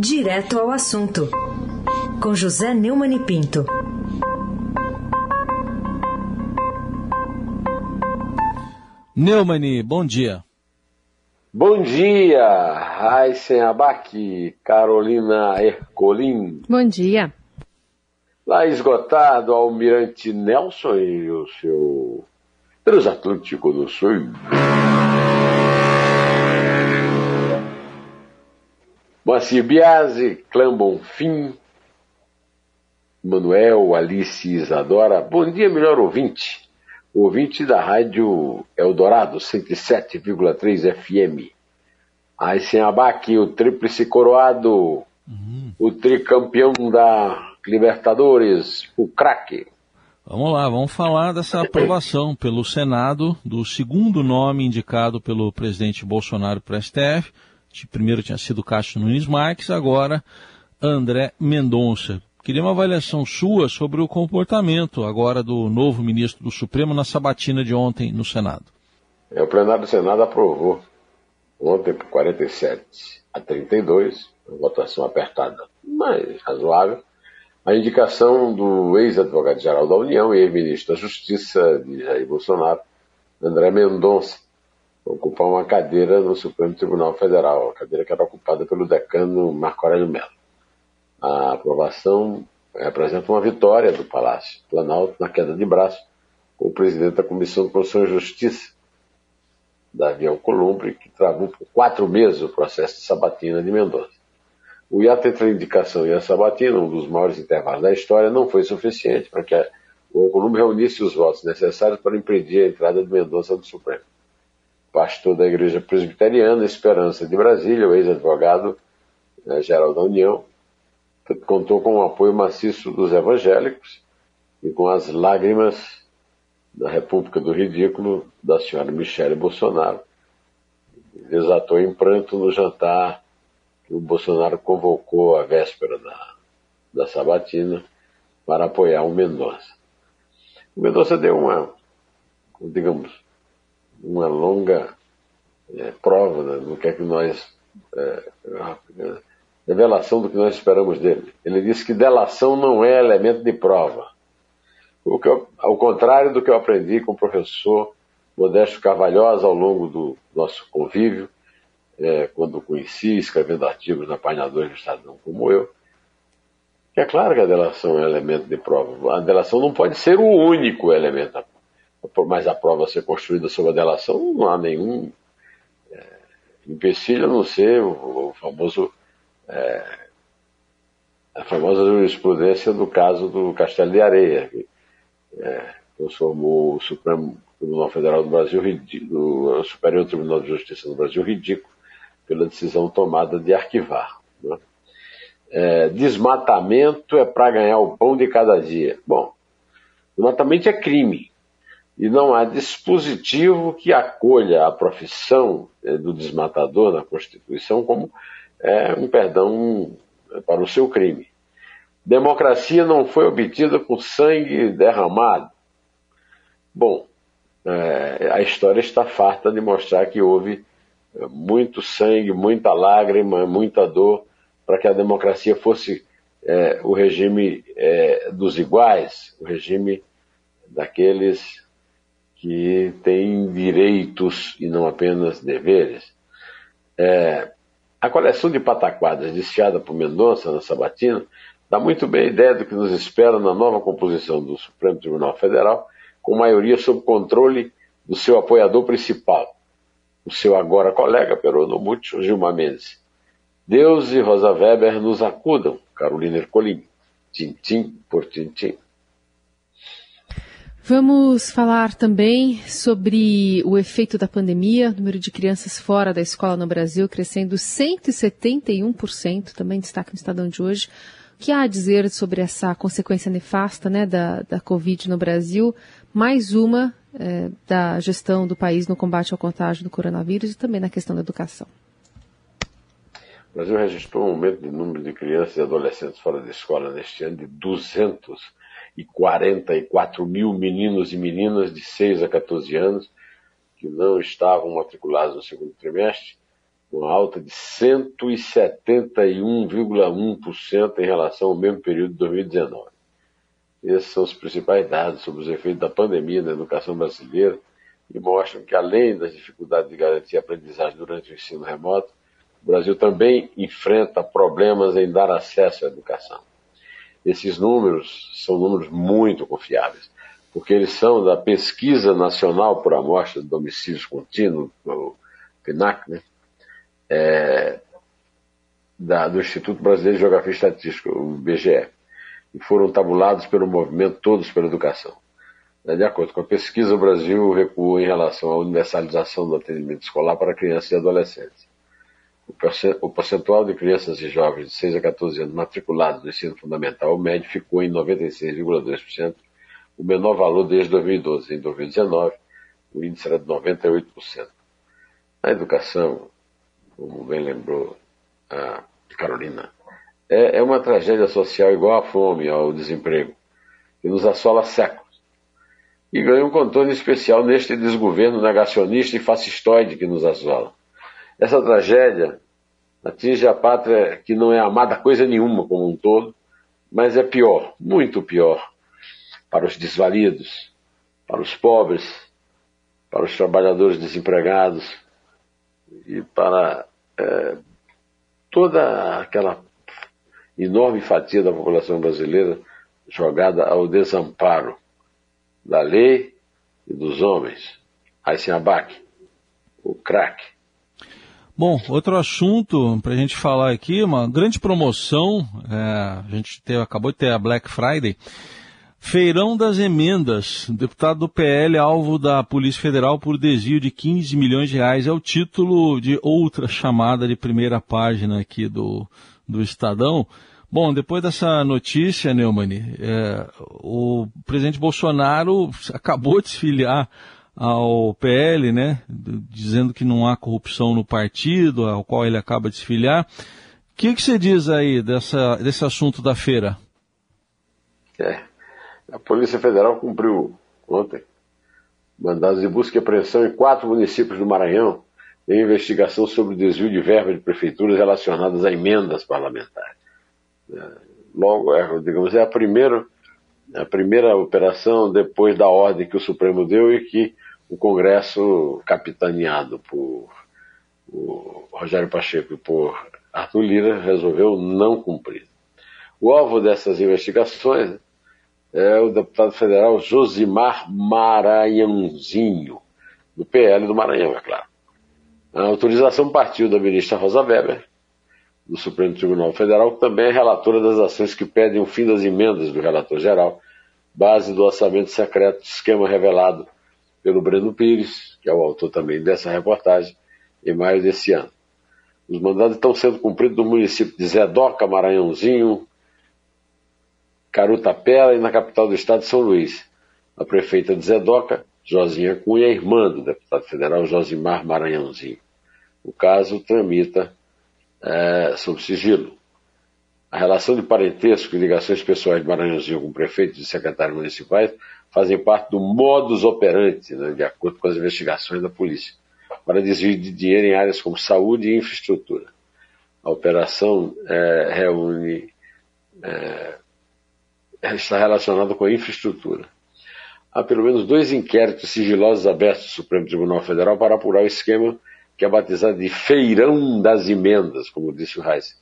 Direto ao assunto, com José Neumann e Pinto. Neumani, bom dia. Bom dia, Raíssen Abac, Carolina Ercolim. Bom dia. Lá esgotado, Almirante Nelson e o seu transatlântico do Sul. Moacir Biasi, Clã Bonfim, Manuel, Alice Isadora. Bom dia, melhor ouvinte. Ouvinte da Rádio Eldorado, 107,3 FM. Aí sem abaque, o tríplice coroado, uhum. o tricampeão da Libertadores, o craque. Vamos lá, vamos falar dessa aprovação pelo Senado do segundo nome indicado pelo presidente Bolsonaro para o STF primeiro tinha sido Cássio Nunes Marques, agora André Mendonça. Queria uma avaliação sua sobre o comportamento agora do novo ministro do Supremo na sabatina de ontem no Senado. É, o plenário do Senado aprovou ontem por 47 a 32, uma votação apertada, mas razoável, a indicação do ex-advogado-geral da União e ex-ministro da Justiça de Jair Bolsonaro, André Mendonça, ocupar uma cadeira no Supremo Tribunal Federal, a cadeira que era ocupada pelo decano Marco Aurélio Mello. A aprovação representa uma vitória do Palácio Planalto na queda de braço com o presidente da Comissão de Constituição e Justiça, Davi Alcolumbre, que travou por quatro meses o processo de sabatina de Mendonça. O hiato entre a indicação e a sabatina, um dos maiores intervalos da história, não foi suficiente para que o Alcolumbre reunisse os votos necessários para impedir a entrada de Mendonça no Supremo pastor da Igreja Presbiteriana, Esperança de Brasília, o ex-advogado né, geral da União, contou com o apoio maciço dos evangélicos e com as lágrimas da República do Ridículo da senhora Michele Bolsonaro. Desatou em pranto no jantar que o Bolsonaro convocou à véspera da, da sabatina para apoiar o Mendonça. O Mendonça deu uma, digamos, uma longa é, prova do que é que nós. É, revelação do que nós esperamos dele. Ele disse que delação não é elemento de prova. O que eu, ao contrário do que eu aprendi com o professor Modesto Carvalhosa ao longo do nosso convívio, é, quando o conheci, escrevendo artigos na página 2 do Estadão como eu, é claro que a delação é elemento de prova. A delação não pode ser o único elemento da por mais a prova ser construída sobre a delação, não há nenhum é, empecilho a não ser o, o famoso é, a famosa jurisprudência do caso do Castelo de Areia, que é, transformou o Supremo Tribunal Federal do Brasil, o Superior Tribunal de Justiça do Brasil, ridículo pela decisão tomada de arquivar. Né? É, desmatamento é para ganhar o pão de cada dia. Bom, desmatamento é crime. E não há dispositivo que acolha a profissão eh, do desmatador na Constituição como é, um perdão para o seu crime. Democracia não foi obtida com sangue derramado. Bom, é, a história está farta de mostrar que houve eh, muito sangue, muita lágrima, muita dor para que a democracia fosse é, o regime é, dos iguais, o regime daqueles que tem direitos e não apenas deveres. É, a coleção de pataquadas desfiada por Mendonça na Sabatina dá muito bem a ideia do que nos espera na nova composição do Supremo Tribunal Federal, com maioria sob controle do seu apoiador principal, o seu agora colega, Perono Múcio, Gilmar Mendes. Deus e Rosa Weber nos acudam, Carolina Ercolim, tintim por tintim. Vamos falar também sobre o efeito da pandemia, número de crianças fora da escola no Brasil crescendo 171%, também destaque no Estadão de hoje. O que há a dizer sobre essa consequência nefasta né, da, da Covid no Brasil? Mais uma é, da gestão do país no combate ao contágio do coronavírus e também na questão da educação. O Brasil registrou um aumento de número de crianças e adolescentes fora da escola neste ano de 200 e 44 mil meninos e meninas de 6 a 14 anos que não estavam matriculados no segundo trimestre, uma alta de 171,1% em relação ao mesmo período de 2019. Esses são os principais dados sobre os efeitos da pandemia na educação brasileira e mostram que, além das dificuldades de garantir aprendizagem durante o ensino remoto, o Brasil também enfrenta problemas em dar acesso à educação. Esses números são números muito confiáveis, porque eles são da Pesquisa Nacional por Amostra de Domicílios Contínuos, o PNAC, né? É, da, do Instituto Brasileiro de Geografia e Estatística, o BGE, e foram tabulados pelo movimento Todos pela Educação. De acordo com a pesquisa, o Brasil recuou em relação à universalização do atendimento escolar para crianças e adolescentes. O percentual de crianças e jovens de 6 a 14 anos matriculados no ensino fundamental médio ficou em 96,2%, o menor valor desde 2012. Em 2019, o índice era de 98%. A educação, como bem lembrou a Carolina, é, é uma tragédia social igual à fome, ao desemprego, que nos assola séculos e ganha um contorno especial neste desgoverno negacionista e fascistoide que nos assola. Essa tragédia atinge a pátria que não é amada coisa nenhuma como um todo, mas é pior, muito pior, para os desvalidos, para os pobres, para os trabalhadores desempregados e para é, toda aquela enorme fatia da população brasileira jogada ao desamparo da lei e dos homens. Abaque, o crack. Bom, outro assunto para a gente falar aqui, uma grande promoção, é, a gente teve, acabou de ter a Black Friday, Feirão das Emendas, deputado do PL alvo da Polícia Federal por desvio de 15 milhões de reais, é o título de outra chamada de primeira página aqui do, do Estadão. Bom, depois dessa notícia, Neumann, é, o presidente Bolsonaro acabou de se filiar ao PL, né, dizendo que não há corrupção no partido, ao qual ele acaba de se filiar. O que, que você diz aí dessa, desse assunto da feira? É, a Polícia Federal cumpriu ontem mandados de busca e apreensão em quatro municípios do Maranhão em investigação sobre o desvio de verbas de prefeituras relacionadas a emendas parlamentares. É, logo, é, digamos, é a primeira, a primeira operação depois da ordem que o Supremo deu e que o Congresso, capitaneado por Rogério Pacheco e por Arthur Lira, resolveu não cumprir. O alvo dessas investigações é o deputado federal Josimar Maranhãozinho, do PL do Maranhão, é claro. A autorização partiu da ministra Rosa Weber, do Supremo Tribunal Federal, que também é relatora das ações que pedem o fim das emendas do relator geral, base do orçamento secreto, esquema revelado pelo Breno Pires, que é o autor também dessa reportagem, em maio desse ano. Os mandados estão sendo cumpridos no município de Zedoca, Maranhãozinho, Carutapera e na capital do estado, São Luís. A prefeita de Zedoca, Josinha Cunha, é irmã do deputado federal Josimar Maranhãozinho. O caso tramita é, sob sigilo. A relação de parentesco e ligações pessoais de Maranhãozinho com prefeitos e secretários municipais fazem parte do modus operandi, né, de acordo com as investigações da polícia, para desvio de dinheiro em áreas como saúde e infraestrutura. A operação é, reúne, é, está relacionada com a infraestrutura. Há pelo menos dois inquéritos sigilosos abertos no Supremo Tribunal Federal para apurar o esquema que é batizado de feirão das emendas, como disse o Reis,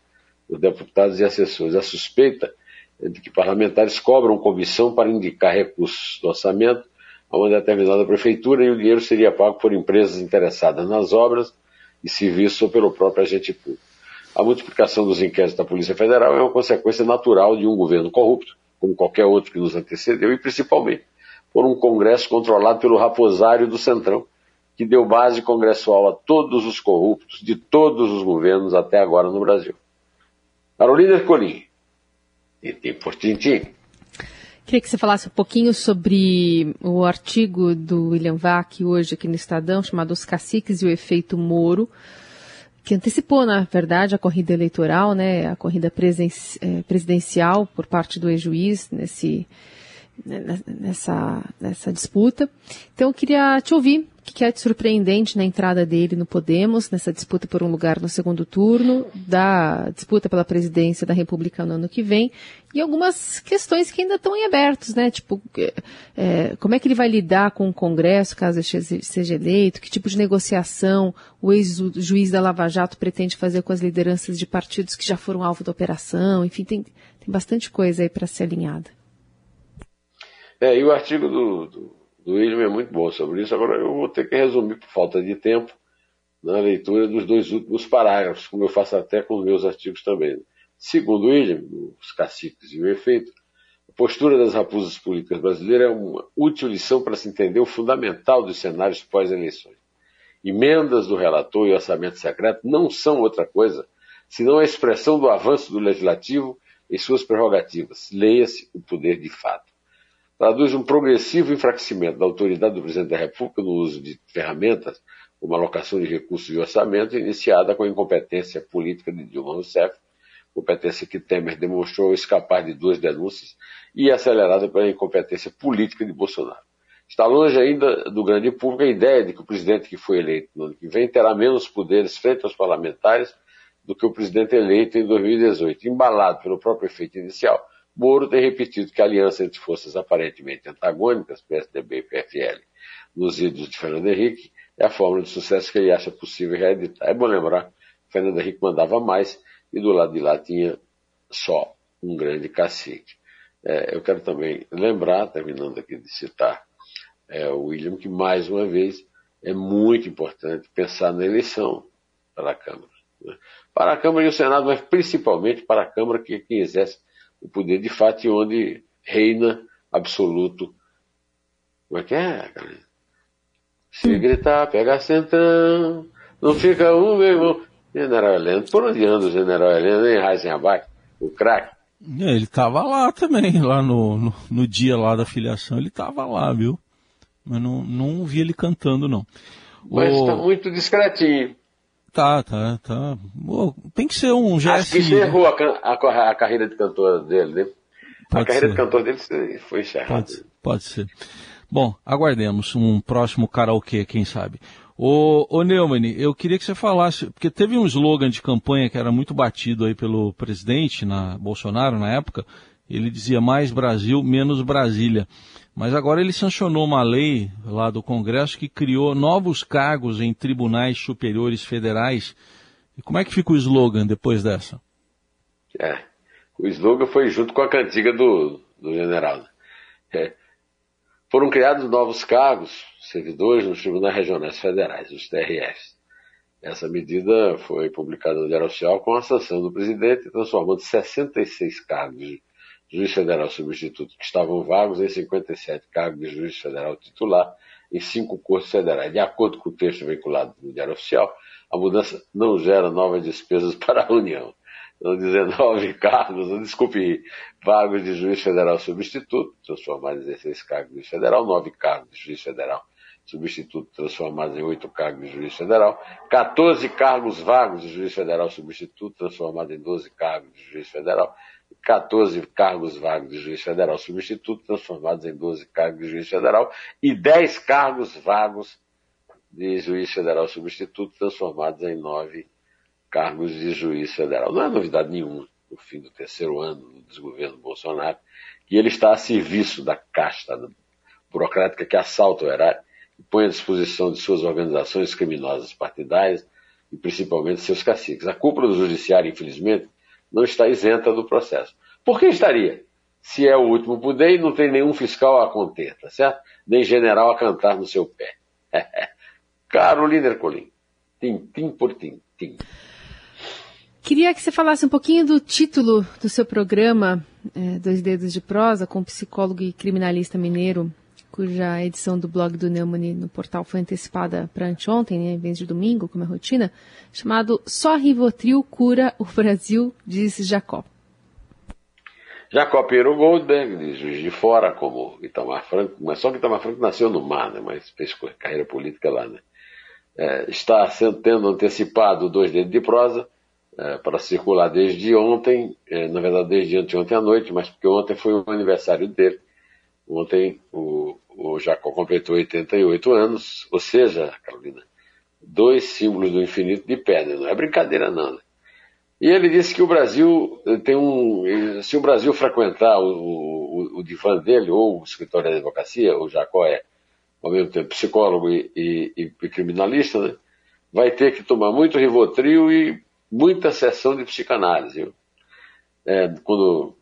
os deputados e assessores. A suspeita de que parlamentares cobram comissão para indicar recursos do orçamento a uma determinada prefeitura e o dinheiro seria pago por empresas interessadas nas obras e serviços ou pelo próprio agente público. A multiplicação dos inquéritos da Polícia Federal é uma consequência natural de um governo corrupto, como qualquer outro que nos antecedeu, e principalmente por um Congresso controlado pelo raposário do Centrão, que deu base congressual a todos os corruptos de todos os governos até agora no Brasil. Carolina Ercolim, tintim por tintim. Queria que você falasse um pouquinho sobre o artigo do William Vac hoje aqui no Estadão, chamado Os Caciques e o Efeito Moro, que antecipou, na verdade, a corrida eleitoral, né, a corrida eh, presidencial por parte do ex-juiz nesse, nessa, nessa disputa. Então, eu queria te ouvir. Que, é surpreendente na entrada dele no Podemos, nessa disputa por um lugar no segundo turno, da disputa pela presidência da República no ano que vem, e algumas questões que ainda estão em abertos, né? Tipo, é, como é que ele vai lidar com o Congresso caso ele seja eleito? Que tipo de negociação o ex-juiz da Lava Jato pretende fazer com as lideranças de partidos que já foram alvo da operação? Enfim, tem, tem bastante coisa aí para ser alinhada. É, e o artigo do, do do William é muito bom sobre isso. Agora eu vou ter que resumir por falta de tempo na leitura dos dois últimos parágrafos, como eu faço até com os meus artigos também. Segundo William, os caciques e o efeito, a postura das raposas políticas brasileiras é uma útil lição para se entender o fundamental dos cenários pós-eleições. Emendas do relator e orçamento secreto não são outra coisa senão a expressão do avanço do legislativo em suas prerrogativas. Leia-se o poder de fato traduz um progressivo enfraquecimento da autoridade do presidente da República no uso de ferramentas, como alocação de recursos e orçamento, iniciada com a incompetência política de Dilma Rousseff, competência que Temer demonstrou escapar de duas denúncias, e acelerada pela incompetência política de Bolsonaro. Está longe ainda do grande público a ideia de que o presidente que foi eleito no ano que vem terá menos poderes frente aos parlamentares do que o presidente eleito em 2018, embalado pelo próprio efeito inicial Moro tem repetido que a aliança entre forças aparentemente antagônicas, PSDB e PFL, nos idos de Fernando Henrique, é a fórmula de sucesso que ele acha possível reeditar. É bom lembrar Fernando Henrique mandava mais e do lado de lá tinha só um grande cacique. É, eu quero também lembrar, terminando aqui de citar é, o William, que mais uma vez é muito importante pensar na eleição para a Câmara. Né? Para a Câmara e o Senado, mas principalmente para a Câmara, que é quem exerce o poder de fato e onde reina absoluto. Como é que é, cara? Se hum. gritar, pega centrão, não fica um, meu irmão. General Heleno, por onde anda o General Heleno, em Heisenberg, o craque? É, ele estava lá também, lá no, no, no, dia lá da filiação, ele estava lá, viu? Mas não, não vi ele cantando, não. Mas está o... muito discretinho. Tá, tá, tá. tem que ser um GSI. Acho que encerrou a, a, a, carreira de cantor dele, né? Pode a carreira ser. de cantor dele foi encerrada. Pode, pode ser. Bom, aguardemos um próximo karaokê, quem sabe. Ô, ô Neumann, eu queria que você falasse, porque teve um slogan de campanha que era muito batido aí pelo presidente, na Bolsonaro, na época, ele dizia mais Brasil, menos Brasília. Mas agora ele sancionou uma lei lá do Congresso que criou novos cargos em tribunais superiores federais. E como é que fica o slogan depois dessa? É, o slogan foi junto com a cantiga do, do general. É. Foram criados novos cargos, servidores nos tribunais regionais federais, os TRFs. Essa medida foi publicada no Diário Oficial com a sanção do presidente, transformando 66 cargos juiz federal substituto que estavam vagos em 57 cargos de juiz federal titular em cinco cortes federais. De acordo com o texto vinculado no Diário Oficial, a mudança não gera novas despesas para a União. Então, 19 cargos, desculpe, vagos de juiz federal substituto, transformados em 16 cargos de juiz federal, 9 cargos de juiz federal substituto, transformados em 8 cargos de juiz federal, 14 cargos vagos de juiz federal substituto, transformados em 12 cargos de juiz federal, 14 cargos vagos de juiz federal substituto, transformados em 12 cargos de juiz federal, e 10 cargos vagos de juiz federal substituto, transformados em 9 cargos de juiz federal. Não é novidade nenhuma, no fim do terceiro ano do desgoverno Bolsonaro, que ele está a serviço da casta burocrática que assalta o erário põe à disposição de suas organizações criminosas partidárias e principalmente seus caciques. A cúpula do judiciário, infelizmente, não está isenta do processo. Por que estaria? Se é o último poder e não tem nenhum fiscal a conter, tá certo? Nem general a cantar no seu pé. Carolina Ercolim, tintim por tintim. Queria que você falasse um pouquinho do título do seu programa, é, Dois Dedos de Prosa, com o psicólogo e criminalista mineiro cuja edição do blog do Neumann no portal foi antecipada para anteontem, né, em vez de domingo, como é rotina, chamado Só Rivotril cura o Brasil, disse Jacó. Jacó Piero Goldberg, de Juiz de Fora, como Itamar Franco, mas só que Itamar Franco nasceu no mar, né, mas fez carreira política lá. Né, é, está sendo, tendo antecipado dois dedos de prosa é, para circular desde ontem, é, na verdade desde anteontem à noite, mas porque ontem foi o aniversário dele, Ontem o, o Jacó completou 88 anos, ou seja, Carolina, dois símbolos do infinito de né? não é brincadeira não. Né? E ele disse que o Brasil tem um. Se o Brasil frequentar o, o, o divã dele, ou o escritório da advocacia, o Jacó é ao mesmo tempo psicólogo e, e, e criminalista, né? vai ter que tomar muito Rivotril e muita sessão de psicanálise. É, quando,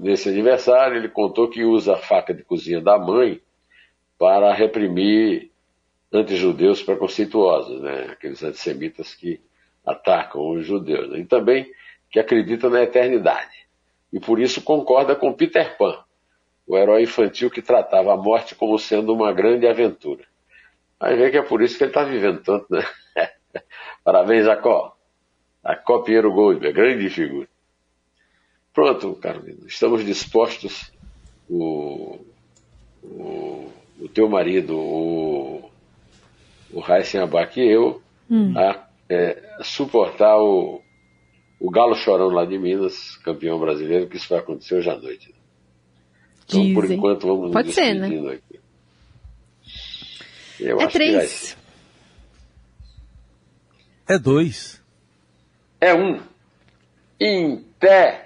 nesse aniversário, ele contou que usa a faca de cozinha da mãe para reprimir antijudeus preconceituosos, né? aqueles antissemitas que atacam os judeus. Né? E também que acredita na eternidade. E por isso concorda com Peter Pan, o herói infantil que tratava a morte como sendo uma grande aventura. Aí vê que é por isso que ele está vivendo tanto, né? Parabéns, Jacó. Jacó Pinheiro Goldberg, grande figura. Pronto, Carolina, estamos dispostos, o, o, o teu marido, o, o Raíssen Abac e eu, hum. a é, suportar o, o Galo Chorão lá de Minas, campeão brasileiro, que isso vai acontecer hoje à noite. Então, Dizem. por enquanto, vamos Pode nos ser, né? aqui. Eu é três. É dois. É um. Em pé.